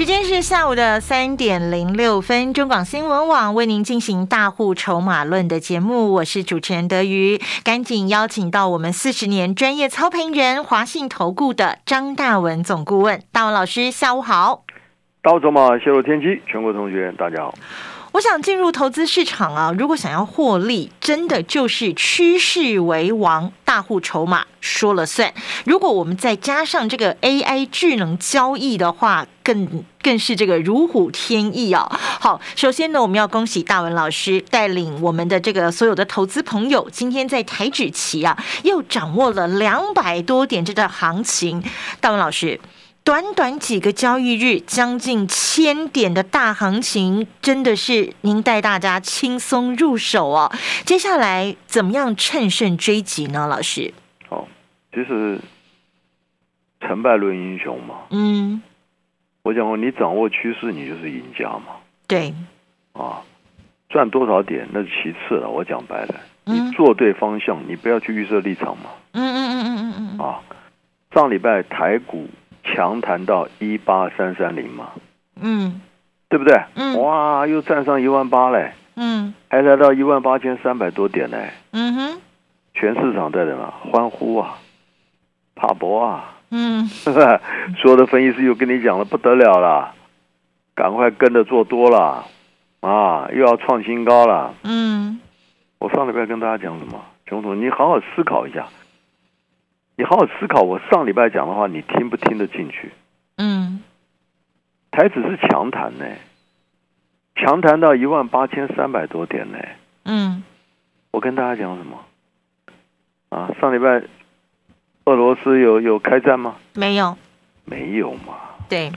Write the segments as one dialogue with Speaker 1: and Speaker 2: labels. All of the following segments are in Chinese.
Speaker 1: 时间是下午的三点零六分，中广新闻网为您进行大户筹码论的节目，我是主持人德瑜，赶紧邀请到我们四十年专业操盘人华信投顾的张大文总顾问，大文老师，下午好。
Speaker 2: 大筹码泄露天机，全国同学大家好。
Speaker 1: 我想进入投资市场啊，如果想要获利，真的就是趋势为王，大户筹码说了算。如果我们再加上这个 AI 智能交易的话，更更是这个如虎添翼啊！好，首先呢，我们要恭喜大文老师带领我们的这个所有的投资朋友，今天在台指期啊，又掌握了两百多点这个行情。大文老师。短短几个交易日，将近千点的大行情，真的是您带大家轻松入手哦。接下来怎么样趁胜追击呢？老师，
Speaker 2: 哦，其实成败论英雄嘛。
Speaker 1: 嗯，
Speaker 2: 我讲过，你掌握趋势，你就是赢家嘛。
Speaker 1: 对，
Speaker 2: 啊，赚多少点那是其次了。我讲白了，你做对方向，你不要去预设立场嘛。
Speaker 1: 嗯嗯嗯嗯嗯嗯。
Speaker 2: 啊，上礼拜台股。强弹到一八三三零嘛，
Speaker 1: 嗯，
Speaker 2: 对不对？
Speaker 1: 嗯，
Speaker 2: 哇，又站上一万八嘞，
Speaker 1: 嗯，
Speaker 2: 还来到一万八千三百多点嘞，
Speaker 1: 嗯哼，
Speaker 2: 全市场在什么欢呼啊，帕博
Speaker 1: 啊，嗯，
Speaker 2: 所有的分析师又跟你讲了不得了了，赶快跟着做多了，啊，又要创新高了，
Speaker 1: 嗯，
Speaker 2: 我上礼拜跟大家讲什么？总，你好好思考一下。你好好思考，我上礼拜讲的话，你听不听得进去？
Speaker 1: 嗯，
Speaker 2: 台指是强弹呢，强弹到一万八千三百多点呢。
Speaker 1: 嗯，
Speaker 2: 我跟大家讲什么？啊，上礼拜俄罗斯有有开战吗？
Speaker 1: 没有，
Speaker 2: 没有嘛。
Speaker 1: 对，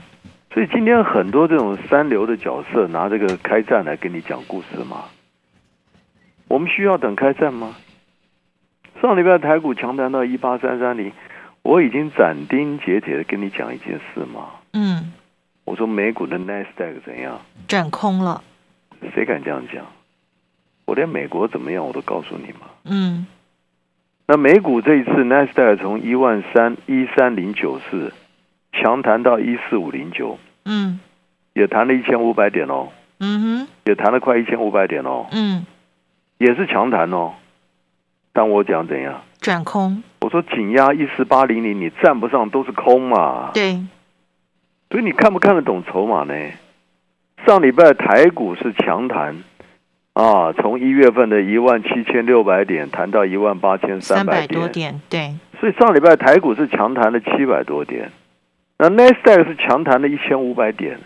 Speaker 2: 所以今天很多这种三流的角色拿这个开战来跟你讲故事嘛。我们需要等开战吗？上礼拜台股强弹到一八三三零，我已经斩钉截铁的跟你讲一件事嘛。
Speaker 1: 嗯，
Speaker 2: 我说美股的 Nasdaq 怎样？
Speaker 1: 转空了。
Speaker 2: 谁敢这样讲？我连美国怎么样我都告诉你嘛。
Speaker 1: 嗯。
Speaker 2: 那美股这一次 Nasdaq 从一万三一三零九四强弹到一四五零九。
Speaker 1: 嗯。
Speaker 2: 也弹了一千五百点哦。
Speaker 1: 嗯哼。
Speaker 2: 也弹了快一千五百点哦。
Speaker 1: 嗯。
Speaker 2: 也是强弹哦。但我讲怎样
Speaker 1: 转空？
Speaker 2: 我说紧压一四八零零，你站不上都是空嘛。
Speaker 1: 对，
Speaker 2: 所以你看不看得懂筹码呢？上礼拜台股是强弹啊，从一月份的一万七千六百点弹到一万八千三百
Speaker 1: 多点，对。
Speaker 2: 所以上礼拜台股是强弹了七百多点，那 n e s t a q 是强弹了一千五百点，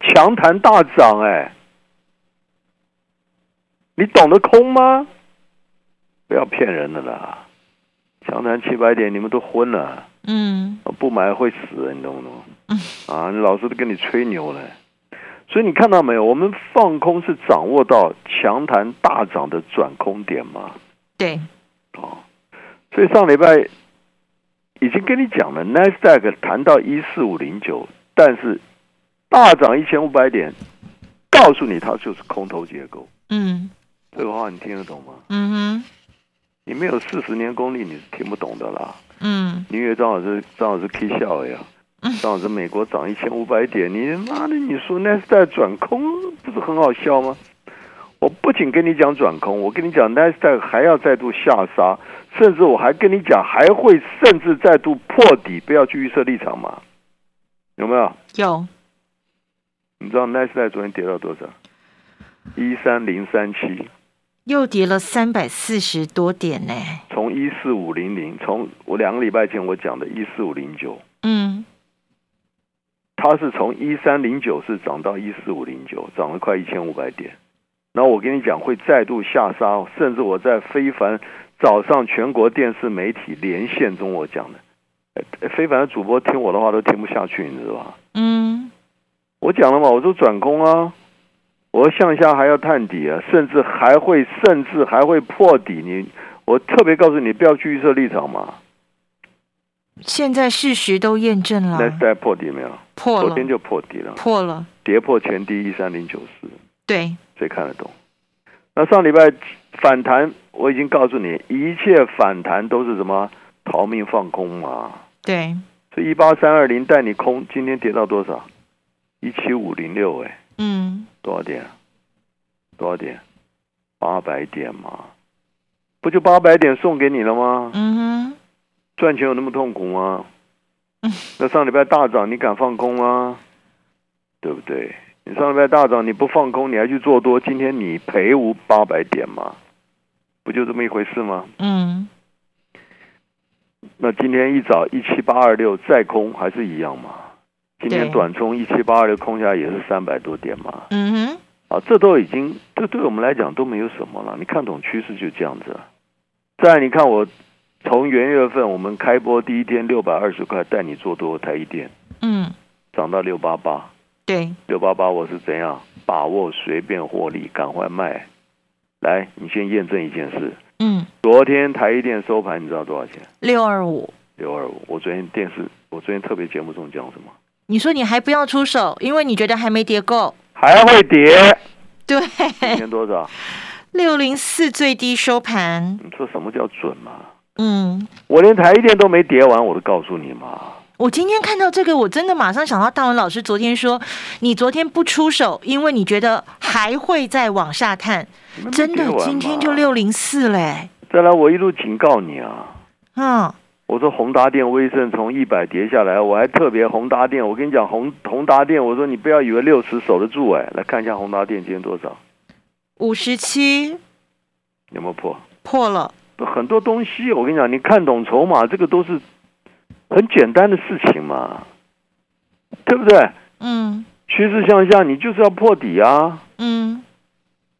Speaker 2: 强弹大涨哎，你懂得空吗？不要骗人的啦！强谈七百点，你们都昏了。
Speaker 1: 嗯，
Speaker 2: 不买会死，你懂不懂？啊，你老师都跟你吹牛了。所以你看到没有？我们放空是掌握到强弹大涨的转空点吗？
Speaker 1: 对。
Speaker 2: 哦，所以上礼拜已经跟你讲了 n e s d a q 谈到一四五零九，但是大涨一千五百点，告诉你它就是空头结构。
Speaker 1: 嗯，
Speaker 2: 这个话你听得懂吗？
Speaker 1: 嗯哼。
Speaker 2: 你没有四十年功力，你是听不懂的啦。
Speaker 1: 嗯，
Speaker 2: 你以为张老师张老师 K 笑呀？张老师美国涨一千五百点，你妈的，你说那是在转空，不是很好笑吗？我不仅跟你讲转空，我跟你讲 n e s t a q 还要再度下杀，甚至我还跟你讲还会甚至再度破底，不要去预设立场嘛？有没有？
Speaker 1: 有。
Speaker 2: 你知道 n e s t a q 昨天跌到多少？一三零三七。
Speaker 1: 又跌了三百四十多点呢。
Speaker 2: 从一四五零零，从我两个礼拜前我讲的一四五零九，
Speaker 1: 嗯，
Speaker 2: 它是从一三零九是涨到一四五零九，涨了快一千五百点。那我跟你讲，会再度下杀，甚至我在非凡早上全国电视媒体连线中我讲的，非凡的主播听我的话都听不下去，你知道吧？
Speaker 1: 嗯，
Speaker 2: 我讲了嘛，我说转空啊。我向下还要探底啊，甚至还会，甚至还会破底。你，我特别告诉你，不要去预设立场嘛。
Speaker 1: 现在事实都验证了，
Speaker 2: 那在破底没有？
Speaker 1: 破了，
Speaker 2: 昨天就破底了，
Speaker 1: 破了，
Speaker 2: 跌破前低一三零九四，
Speaker 1: 对，
Speaker 2: 谁看得懂？那上礼拜反弹，我已经告诉你，一切反弹都是什么逃命放空嘛。
Speaker 1: 对，
Speaker 2: 所以一八三二零带你空，今天跌到多少？一七五零六，哎，
Speaker 1: 嗯，
Speaker 2: 多少点？多少点？八百点嘛，不就八百点送给你了吗？
Speaker 1: 嗯哼，
Speaker 2: 赚钱有那么痛苦吗？
Speaker 1: 嗯
Speaker 2: 那上礼拜大涨，你敢放空吗？对不对？你上礼拜大涨，你不放空，你还去做多，今天你赔无八百点吗？不就这么一回事吗？
Speaker 1: 嗯，
Speaker 2: 那今天一早一七八二六再空，还是一样嘛？今天短冲一七八二的空下也是三百多点嘛？
Speaker 1: 嗯哼，
Speaker 2: 啊，这都已经，这对我们来讲都没有什么了。你看懂趋势就这样子。再，你看我从元月份我们开播第一天六百二十块带你做多台一电，
Speaker 1: 嗯，
Speaker 2: 涨到六八八，
Speaker 1: 对，
Speaker 2: 六八八我是怎样把握随便获利，赶快卖。来，你先验证一件事，
Speaker 1: 嗯，
Speaker 2: 昨天台一电收盘你知道多少钱？
Speaker 1: 六二五，
Speaker 2: 六二五。我昨天电视，我昨天特别节目中讲什么？
Speaker 1: 你说你还不要出手，因为你觉得还没跌够，
Speaker 2: 还会跌？
Speaker 1: 对，
Speaker 2: 今天多少？
Speaker 1: 六零四最低收盘，
Speaker 2: 你说什么叫准嘛？
Speaker 1: 嗯。
Speaker 2: 我连台一电都没跌完，我都告诉你嘛。
Speaker 1: 我今天看到这个，我真的马上想到大文老师昨天说，你昨天不出手，因为你觉得还会再往下探，真的今天就。六零四嘞，
Speaker 2: 再来，我一路警告你啊！
Speaker 1: 嗯，
Speaker 2: 我说宏达电、威盛从一百跌下来，我还特别宏达电，我跟你讲宏宏达电，我说你不要以为六十守得住哎，来看一下宏达电今天多少，
Speaker 1: 五十七
Speaker 2: 有没有破？
Speaker 1: 破了，
Speaker 2: 很多东西我跟你讲，你看懂筹码，这个都是很简单的事情嘛，对不对？
Speaker 1: 嗯
Speaker 2: 趋势向下，你就是要破底啊。
Speaker 1: 嗯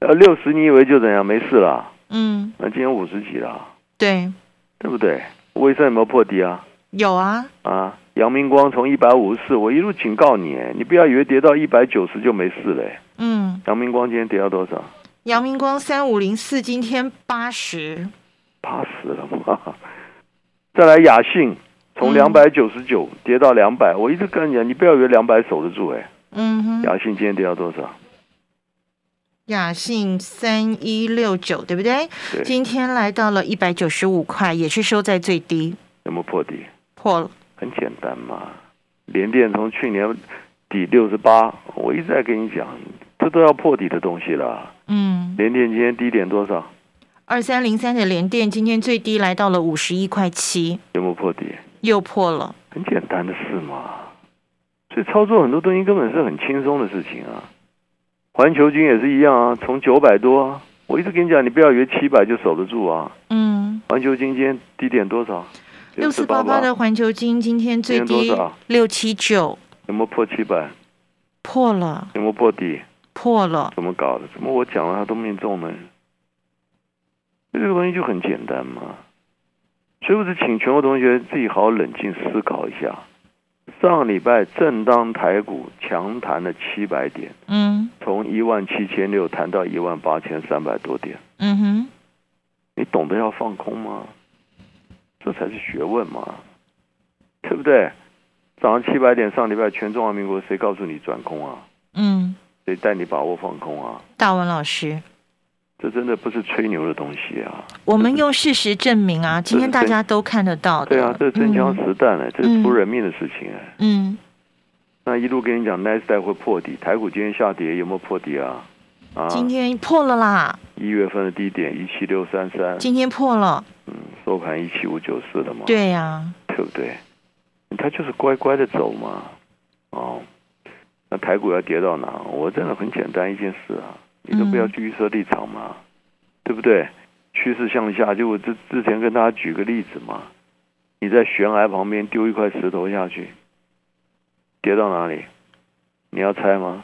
Speaker 2: 呃，六十你以为就怎样没事了？
Speaker 1: 嗯，
Speaker 2: 那今天五十几了，
Speaker 1: 对，
Speaker 2: 对不对？威盛有没有破底啊？
Speaker 1: 有啊，
Speaker 2: 啊，阳明光从一百五十四，我一路警告你，哎你不要以为跌到一百九十就没事嘞。
Speaker 1: 嗯，
Speaker 2: 阳明光今天跌到多少？
Speaker 1: 阳明光三五零四今天八十，
Speaker 2: 八十了吗！再来雅信，从
Speaker 1: 嗯
Speaker 2: 两百九十九跌到两百，我一直跟你讲，你不要以为两百守得住，哎，
Speaker 1: 嗯哼，
Speaker 2: 雅信今天跌到多少？
Speaker 1: 雅信三一六九对不对？
Speaker 2: 对，
Speaker 1: 今天来到了一百九十五块，也是收在最低，
Speaker 2: 有没有破底？
Speaker 1: 破了，
Speaker 2: 很简单嘛，联电从去年底六十八，我一直在跟你讲，这都要破底的东西了。
Speaker 1: 嗯。
Speaker 2: 联电今天低点多少？
Speaker 1: 二三零三的联电今天最低来到了五十一块七，
Speaker 2: 有没有破底？
Speaker 1: 又破了。
Speaker 2: 很简单的事嘛。所以操作很多东西根本是很轻松的事情啊。环球金也是一样啊，从九百多啊，我一直跟你讲，你不要以为七百就守得住啊。
Speaker 1: 嗯，
Speaker 2: 环球金今天低点多少？
Speaker 1: 六四八八的环球金今天最低六七九，
Speaker 2: 有没有破七百？
Speaker 1: 破了，
Speaker 2: 有没有破底？
Speaker 1: 破了。
Speaker 2: 怎么搞的？怎么我讲了他都命中呢？这个东西就很简单嘛。所以我是请全国同学自己好好冷静思考一下。上个礼拜正当台股强弹了七百点，
Speaker 1: 嗯
Speaker 2: 从一万七千六弹到一万八千三百多点，
Speaker 1: 嗯哼，
Speaker 2: 你懂得要放空吗？这才是学问嘛，对不对？早上七百点，上礼拜全中华民国谁告诉你转空啊？
Speaker 1: 嗯，
Speaker 2: 谁带你把握放空啊？
Speaker 1: 大文老师，
Speaker 2: 这真的不是吹牛的东西啊！
Speaker 1: 我们用事实证明啊，今天大家都看得到的。
Speaker 2: 对啊，这是真枪实弹哎、这是出人命的事情哎、
Speaker 1: 嗯
Speaker 2: 那一路跟你讲，奈斯达会破底，台股今天下跌有没有破底啊？啊
Speaker 1: 嗯，，今天破了啦，
Speaker 2: 一月份的低点一七六三三，
Speaker 1: 今天破了。
Speaker 2: 嗯，收盘一七五九四了嘛，
Speaker 1: 对呀、
Speaker 2: 对不对？它就是乖乖的走嘛，哦，那台股要跌到哪？我真的很简单一件事啊，你都不要去预设立场嘛，对不对？趋势向下，就我之之前跟大家举个例子嘛，你在悬崖旁边丢一块石头下去，跌到哪里？你要猜吗？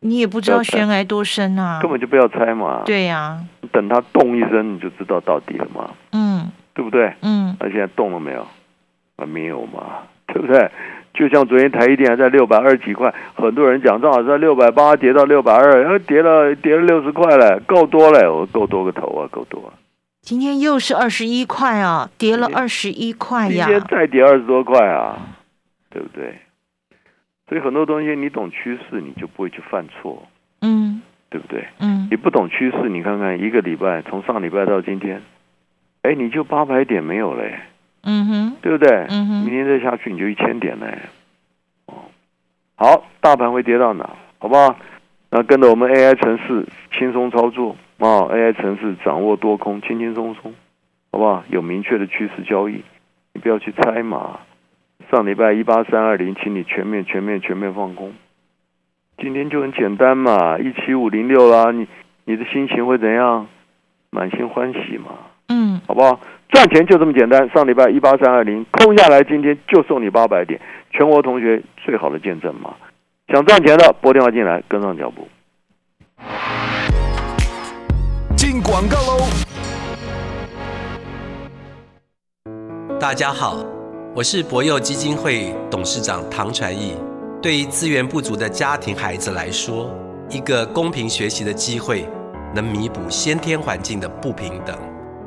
Speaker 1: 你也不知道悬崖多深啊。
Speaker 2: 根本就不要猜嘛，
Speaker 1: 对呀、
Speaker 2: 等它动一声，你就知道到底了嘛，
Speaker 1: 嗯
Speaker 2: 对不对？
Speaker 1: 嗯
Speaker 2: 那现在动了没有？啊，没有嘛，对不对？就像昨天台一电还在六百二十几块，很多人讲正好在六百八跌到六百二，然后跌了跌了六十块了，够多了，我够多个头啊，够多啊，
Speaker 1: 今天又是二十一块啊，跌了二十一块呀。
Speaker 2: 今天再跌二十多块啊，对不对？所以很多东西你懂趋势，你就不会去犯错，
Speaker 1: 嗯
Speaker 2: 对不对？
Speaker 1: 嗯
Speaker 2: 你不懂趋势，你看看一个礼拜从上礼拜到今天，哎，你就八百点没有嘞，
Speaker 1: 嗯哼，
Speaker 2: 对不对？
Speaker 1: 嗯哼
Speaker 2: 明天再下去你就一千点嘞。哦，好，大盘会跌到哪？好不好？那跟着我们 AI 城市轻松操作啊，AI 城市掌握多空，轻轻松松，好不好？有明确的趋势交易，你不要去猜嘛。上礼拜一八三二零，请你全面、全面、全面放空。今天就很简单嘛，一七五零六啦，你你的心情会怎样？满心欢喜嘛，
Speaker 1: 嗯
Speaker 2: 好不好？赚钱就这么简单。上礼拜一八三二零空下来，今天就送你八百点，全国同学最好的见证嘛。想赚钱的拨电话进来，跟上脚步。
Speaker 3: 进广告喽！
Speaker 4: 大家好，我是博幼基金会董事长唐传义。对于资源不足的家庭孩子来说，一个公平学习的机会，能弥补先天环境的不平等。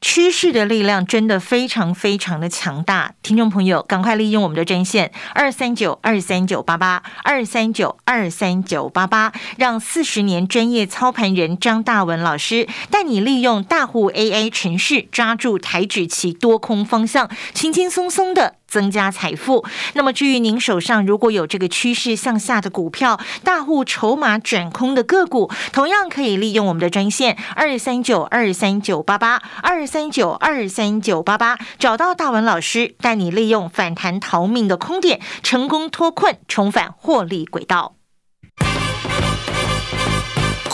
Speaker 1: 趋势的力量真的非常非常的强大，听众朋友，赶快利用我们的专线二三九二三九八八二三九二三九八八，让四十年专业操盘人张大文老师带你利用大户 AI 程式抓住台指期多空方向，轻轻松松的。增加财富。那么，至于您手上如果有这个趋势向下的股票，大户筹码转空的个股，同样可以利用我们的专线二三九二三九八八二三九二三九八八，找到大文老师，带你利用反弹逃命的空点，成功脱困，重返获利轨道。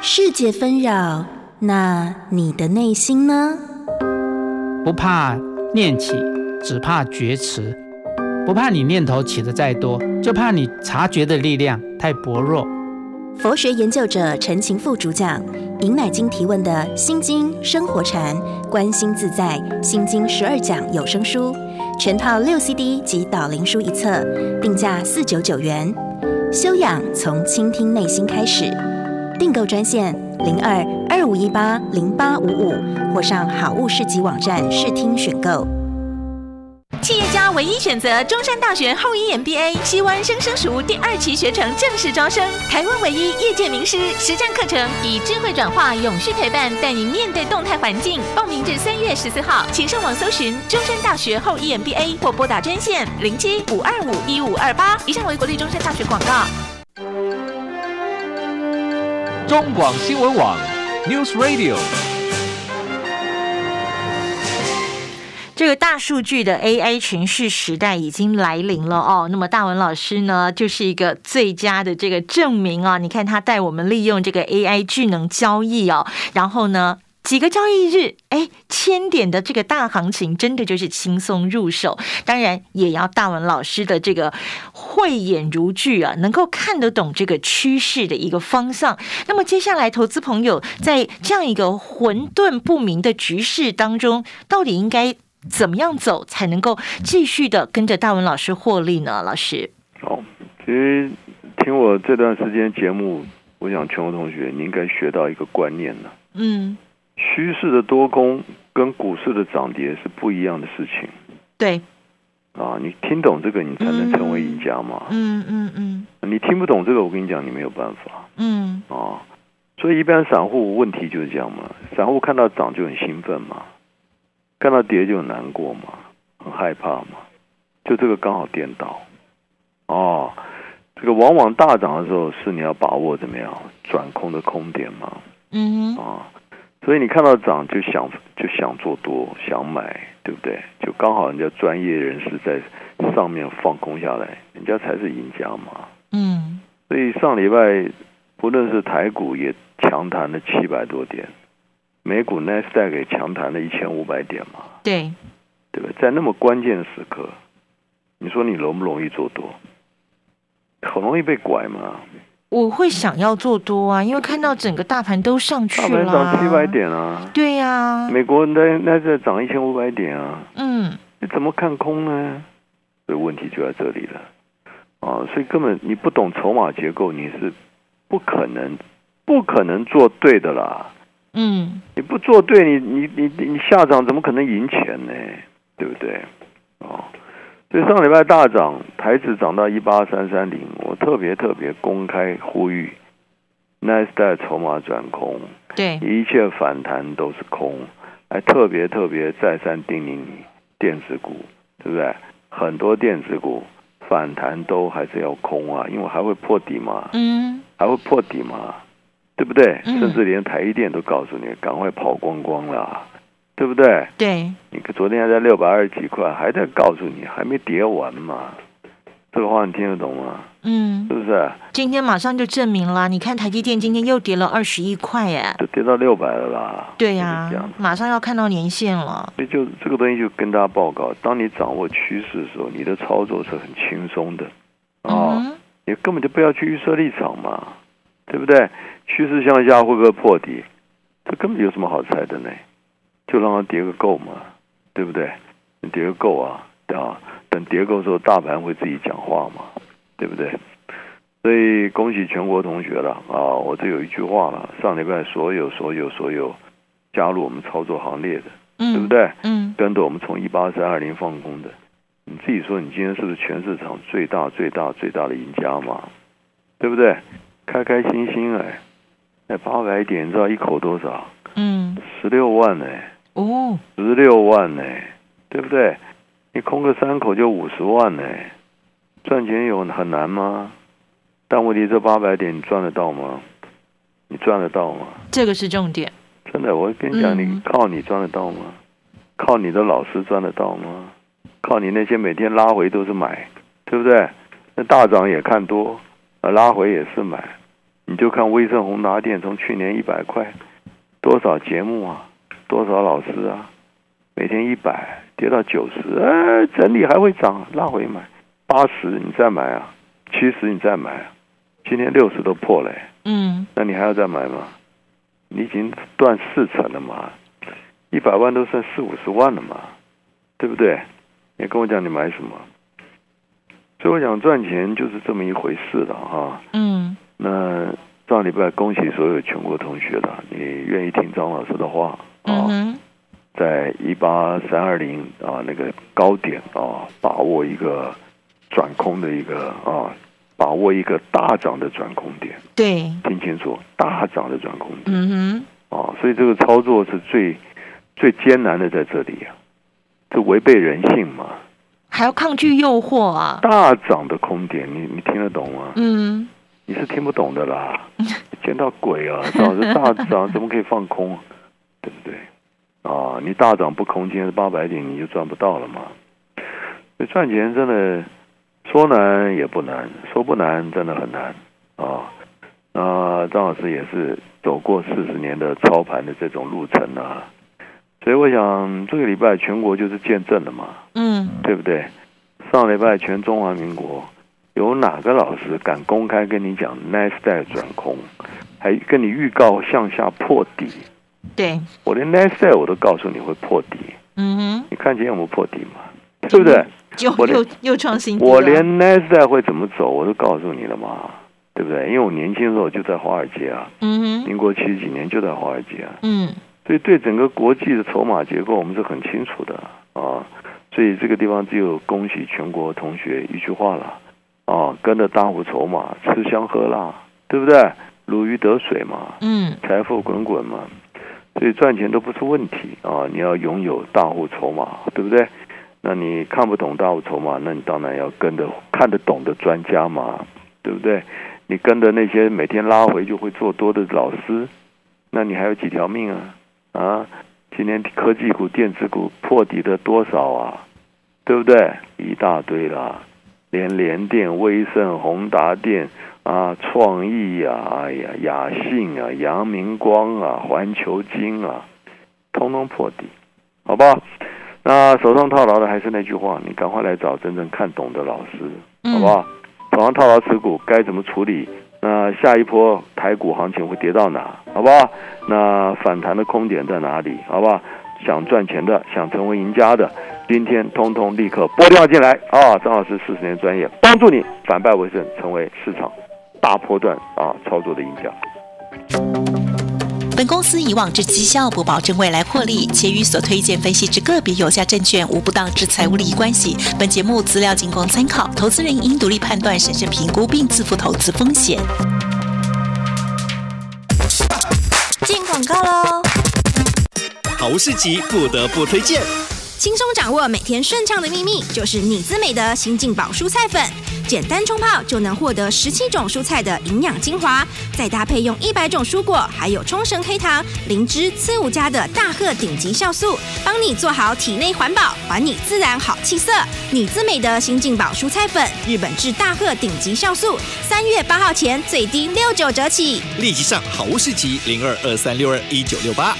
Speaker 5: 世界纷扰，那你的内心呢？
Speaker 6: 不怕念起，只怕觉迟。不怕你念头起的再多，就怕你察觉的力量太薄弱。
Speaker 5: 佛学研究者陈情富主讲，尹乃金提问的《心经》生活禅、观心自在、心经十二讲有声书，全套六 CD 及导灵书一册，定价四九九元。修养从倾听内心开始。订购专线零二二五一八零八五五，或上好物市集网站试听选购。
Speaker 7: 企业家唯一选择中山大学后一 MBA，西湾生生熟第二期学程正式招生，台湾唯一业界名师实战课程，以智慧转化、永续陪伴，带你面对动态环境。报名至三月十四号，请上网搜寻中山大学后一 MBA 或拨打专线零七五二五一五二八。以上为国立中山大学广告。
Speaker 3: 中广新闻网 News Radio。
Speaker 1: 这个大数据的 AI 城市时代已经来临了哦。那么大文老师呢，就是一个最佳的这个证明啊。你看他带我们利用这个 AI 智能交易哦，然后呢。几个交易日，哎，千点的这个大行情，真的就是轻松入手。当然，也要大文老师的这个慧眼如炬啊，能够看得懂这个趋势的一个方向。那么，接下来投资朋友在这样一个混沌不明的局势当中，到底应该怎么样走，才能够继续的跟着大文老师获利呢？老师，
Speaker 2: 好，其实听我这段时间节目，我想全国同学你应该学到一个观念了。
Speaker 1: 嗯，
Speaker 2: 趋势的多空跟股市的涨跌是不一样的事情
Speaker 1: 对，
Speaker 2: 啊！你听懂这个，你才能成为赢家嘛。
Speaker 1: 嗯嗯嗯
Speaker 2: 你听不懂这个，我跟你讲，你没有办法
Speaker 1: 嗯
Speaker 2: 啊。所以一般散户问题就是这样嘛，散户看到涨就很兴奋嘛，看到跌就很难过嘛，很害怕嘛，就这个刚好颠倒哦。这个往往大涨的时候是你要把握怎么样转空的空点嘛，
Speaker 1: 嗯哼，
Speaker 2: 啊，所以你看到涨就想就想做多，想买，对不对？就刚好人家专业人士在上面放空下来，人家才是赢家嘛。
Speaker 1: 嗯
Speaker 2: 所以上礼拜不论是台股也强弹了七百多点，美股 n e s d a q 也强弹了一千五百点嘛，
Speaker 1: 对，
Speaker 2: 对不对？在那么关键的时刻，你说你容不容易做多？很容易被拐嘛。
Speaker 1: 我会想要做多啊，因为看到整个大盘都上去
Speaker 2: 大
Speaker 1: 了，
Speaker 2: 盘涨七百，点啊，
Speaker 1: 对呀、
Speaker 2: 美国那那在涨一千五百点啊，
Speaker 1: 嗯
Speaker 2: 你怎么看空呢？所以问题就在这里了啊！所以根本你不懂筹码结构，你是不可能不可能做对的啦。
Speaker 1: 嗯
Speaker 2: 你不做对，你你你你你下涨怎么可能赢钱呢？对不对？哦，所以上礼拜大涨，台指涨到一八三三零，我特别特别公开呼吁，纳斯达筹码转空，
Speaker 1: 对，
Speaker 2: 一切反弹都是空，还特别特别再三叮咛你，电子股对不对？很多电子股反弹都还是要空啊，因为还会破底嘛，
Speaker 1: 嗯
Speaker 2: 还会破底嘛，对不对？
Speaker 1: 嗯
Speaker 2: 甚至连台一电都告诉你，赶快跑光光了，对不对？
Speaker 1: 对，
Speaker 2: 你昨天还在六百二十几块，还在告诉你还没跌完嘛？这个话你听得懂吗？
Speaker 1: 嗯
Speaker 2: 是，不是？
Speaker 1: 今天马上就证明了，你看台积电今天又跌了二十一块，耶，
Speaker 2: 就跌到六百了啦。
Speaker 1: 对呀、马上要看到年限了，
Speaker 2: 所以就这个东西就跟大家报告，当你掌握趋势的时候，你的操作是很轻松的啊、
Speaker 1: 嗯
Speaker 2: 你根本就不要去预设立场嘛，对不对？趋势向下会不会破底？这根本有什么好猜的呢？就让它跌个够嘛，对不对？你跌个够啊，对啊，等跌够的时候，大盘会自己讲话嘛，对不对？所以恭喜全国同学了啊！我这有一句话了，上礼拜所有所有所有加入我们操作行列的，
Speaker 1: 嗯，
Speaker 2: 对不？对？
Speaker 1: 嗯
Speaker 2: 跟着我们从一八三二零放空的，你自己说，你今天是不是全市场最大、最大、最大的赢家嘛？对不对？开开心心哎，那八百点，你知道一口多少？
Speaker 1: 嗯，
Speaker 2: 十六万哎，
Speaker 1: 哦，
Speaker 2: 十六万呢，对不对？你空个三口就五十万呢，赚钱有很难吗？但问题这八百点你赚得到吗？你赚得到吗？
Speaker 1: 这个是重点，
Speaker 2: 真的，我跟你讲，
Speaker 1: 嗯
Speaker 2: 你靠你赚得到吗？靠你的老师赚得到吗？靠你那些每天拉回都是买，对不对？那大涨也看多，啊，拉回也是买。你就看威盛宏达电从去年一百块，多少节目啊，多少老师啊，每天一百跌到九十，哎，整理还会涨，拉回买八十你再买啊，七十你再买啊，今天六十都破了、哎
Speaker 1: 嗯
Speaker 2: 那你还要再买吗？你已经断四成了嘛，一百万都剩四五十万了嘛，对不对？你跟我讲你买什么？所以我想赚钱就是这么一回事了哈。
Speaker 1: 嗯
Speaker 2: 那上礼拜恭喜所有全国同学了，你愿意听张老师的话啊，
Speaker 1: 嗯，
Speaker 2: 在一八三二零啊那个高点啊，把握一个转空的一个啊，把握一个大涨的转空点。
Speaker 1: 对，
Speaker 2: 听清楚，大涨的转空点
Speaker 1: 嗯哼，
Speaker 2: 啊，所以这个操作是最最艰难的在这里啊，这违背人性嘛。
Speaker 1: 还要抗拒诱惑啊，
Speaker 2: 大涨的空点，你你听得懂吗？
Speaker 1: 嗯
Speaker 2: 你是听不懂的啦，见到鬼啊！早是大涨，怎么可以放空啊？对不对？啊，你大涨不空，今天是八百点，你就赚不到了嘛。所以赚钱真的说难也不难，说不难真的很难啊。那张老师也是走过四十年的操盘的这种路程啊，所以我想这个礼拜全国就是见证了嘛。
Speaker 1: 嗯
Speaker 2: 对不对？上礼拜全中华民国有哪个老师敢公开跟你讲 n e s t a 转空，还跟你预告向下破底？
Speaker 1: 对，
Speaker 2: 我连 n e s t a 我都告诉你会破底，
Speaker 1: 嗯哼，
Speaker 2: 你看今天有没有破底嘛？对不对？又
Speaker 1: 又又创新低，
Speaker 2: 我连 n e s t a 会怎么走我都告诉你了嘛，对不对？因为我年轻的时候就在华尔街啊，
Speaker 1: 嗯哼，
Speaker 2: 民国七十几年就在华尔街啊，
Speaker 1: 嗯。
Speaker 2: 所以对整个国际的筹码结构我们是很清楚的啊，所以这个地方只有恭喜全国同学一句话了啊，跟着大户筹码吃香喝辣，对不对？如鱼得水嘛，
Speaker 1: 嗯
Speaker 2: 财富滚滚嘛，所以赚钱都不是问题啊！你要拥有大户筹码，对不对？那你看不懂大户筹码，那你当然要跟着看得懂的专家嘛，对不对？你跟着那些每天拉回就会做多的老师，那你还有几条命啊？啊，今天科技股、电子股破底的多少啊？对不对？一大堆啦，连联电、威盛、宏达电啊、创意啊、哎呀、雅信啊、阳明光啊、环球金啊，通通破底，好不好？那手上套牢的还是那句话，你赶快来找真正看懂的老师，好不好？手上套牢持股该怎么处理？那下一波台股行情会跌到哪？好不好？那反弹的空点在哪里？好不好？想赚钱的，想成为赢家的，今天通通立刻拨电话进来啊！张老师四十年专业，帮助你反败为胜，成为市场大波段啊操作的赢家。
Speaker 8: 本公司以往之绩效不保证未来获利，且与所推荐分析之个别有价证券无不当之财务利益关系。本节目资料仅供参考，投资人应独立判断、审慎评估并自负投资风险。
Speaker 5: 进广告喽！
Speaker 9: 好市集不得不推荐，
Speaker 10: 轻松掌握每天顺畅的秘密，就是你滋美的新进宝蔬菜粉。简单冲泡就能获得十七种蔬菜的营养精华，再搭配用一百种蔬果，还有冲绳黑糖、灵芝、刺五加的大贺顶级酵素，帮你做好体内环保，还你自然好气色。你滋美的新进宝蔬菜粉，日本制大贺顶级酵素，三月八号前最低六九折起，
Speaker 9: 立即上好物市集零二二三六二一九六八。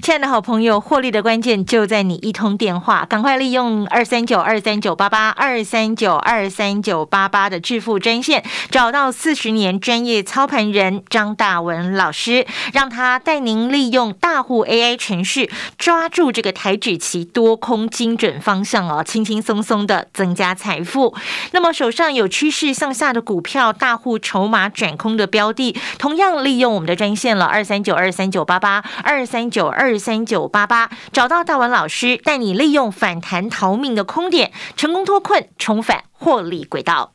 Speaker 1: 亲爱的好朋友，获利的关键就在你一通电话，赶快利用二三九二三九八八二三九二三九八八的致富专线，找到四十年专业操盘人张大文老师，让他带您利用大户 AI 程序，抓住这个台指期多空精准方向哦，轻轻松松的增加财富。那么手上有趋势向下的股票，大户筹码转空的标的，同样利用我们的专线了二三九二三九八八二三九二。二三九八八，找到大文老师，带你利用反弹逃命的空点，成功脱困，重返获利轨道。